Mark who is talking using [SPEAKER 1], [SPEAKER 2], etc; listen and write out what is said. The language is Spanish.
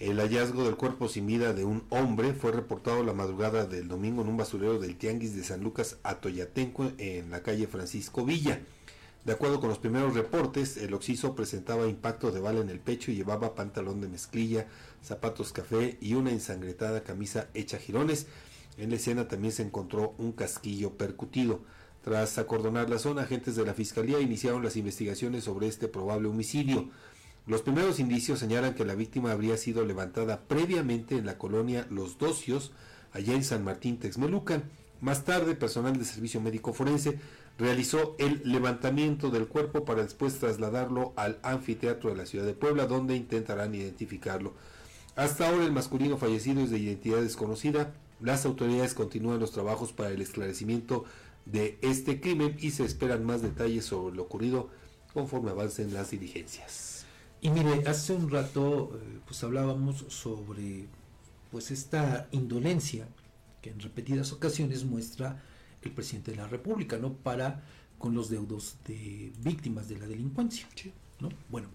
[SPEAKER 1] El hallazgo del cuerpo sin vida de un hombre fue reportado la madrugada del domingo en un basurero del Tianguis de San Lucas Atoyatenco en la calle Francisco Villa. De acuerdo con los primeros reportes, el occiso presentaba impacto de bala en el pecho y llevaba pantalón de mezclilla, zapatos café y una ensangretada camisa hecha jirones. En la escena también se encontró un casquillo percutido. Tras acordonar la zona, agentes de la Fiscalía iniciaron las investigaciones sobre este probable homicidio. Los primeros indicios señalan que la víctima habría sido levantada previamente en la colonia Los Docios, allá en San Martín Texmelucan. Más tarde, personal de servicio médico forense realizó el levantamiento del cuerpo para después trasladarlo al anfiteatro de la ciudad de Puebla, donde intentarán identificarlo. Hasta ahora el masculino fallecido es de identidad desconocida. Las autoridades continúan los trabajos para el esclarecimiento de este crimen y se esperan más detalles sobre lo ocurrido conforme avancen las diligencias.
[SPEAKER 2] Y mire, hace un rato eh, pues hablábamos sobre pues esta indolencia que en repetidas ocasiones muestra el presidente de la República, ¿no? Para con los deudos de víctimas de la delincuencia, ¿no? Bueno,